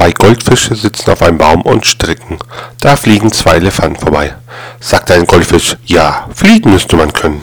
Zwei Goldfische sitzen auf einem Baum und stricken. Da fliegen zwei Elefanten vorbei. Sagt ein Goldfisch, ja, fliegen müsste man können.